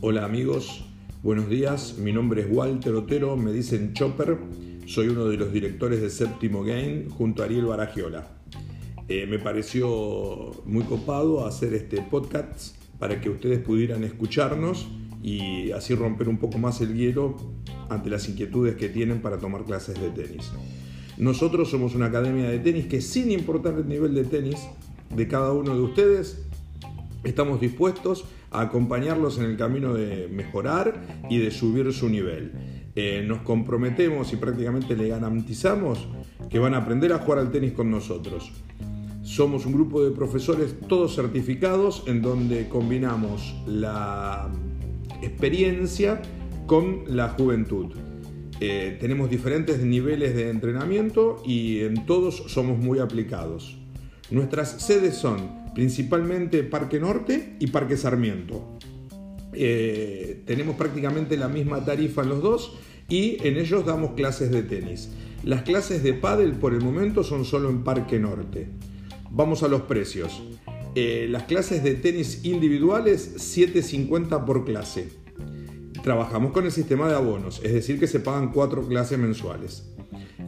Hola amigos, buenos días. Mi nombre es Walter Otero, me dicen Chopper. Soy uno de los directores de Séptimo Game junto a Ariel Baragiola. Eh, me pareció muy copado hacer este podcast para que ustedes pudieran escucharnos y así romper un poco más el hielo ante las inquietudes que tienen para tomar clases de tenis. Nosotros somos una academia de tenis que sin importar el nivel de tenis de cada uno de ustedes, estamos dispuestos a acompañarlos en el camino de mejorar y de subir su nivel. Eh, nos comprometemos y prácticamente le garantizamos que van a aprender a jugar al tenis con nosotros. Somos un grupo de profesores todos certificados en donde combinamos la experiencia con la juventud. Eh, tenemos diferentes niveles de entrenamiento y en todos somos muy aplicados. Nuestras sedes son principalmente Parque Norte y Parque Sarmiento. Eh, tenemos prácticamente la misma tarifa en los dos y en ellos damos clases de tenis. Las clases de pádel por el momento son solo en Parque Norte. Vamos a los precios. Eh, las clases de tenis individuales 7.50 por clase. Trabajamos con el sistema de abonos, es decir que se pagan cuatro clases mensuales.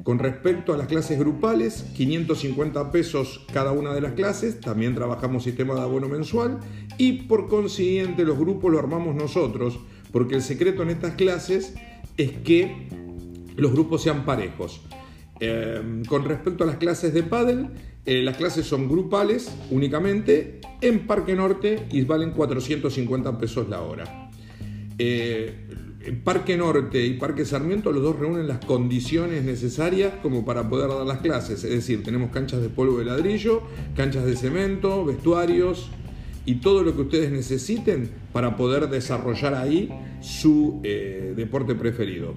Con respecto a las clases grupales, 550 pesos cada una de las clases, también trabajamos sistema de abono mensual y por consiguiente los grupos lo armamos nosotros, porque el secreto en estas clases es que los grupos sean parejos. Eh, con respecto a las clases de pádel, eh, las clases son grupales únicamente en Parque Norte y valen 450 pesos la hora. Eh, Parque Norte y Parque Sarmiento, los dos reúnen las condiciones necesarias como para poder dar las clases. Es decir, tenemos canchas de polvo de ladrillo, canchas de cemento, vestuarios y todo lo que ustedes necesiten para poder desarrollar ahí su eh, deporte preferido.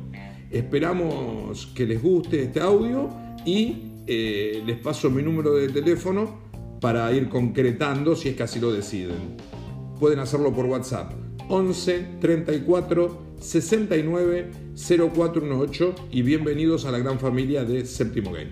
Esperamos que les guste este audio y eh, les paso mi número de teléfono para ir concretando si es que así lo deciden. Pueden hacerlo por WhatsApp 11 34 69 0418 y bienvenidos a la gran familia de Séptimo Game.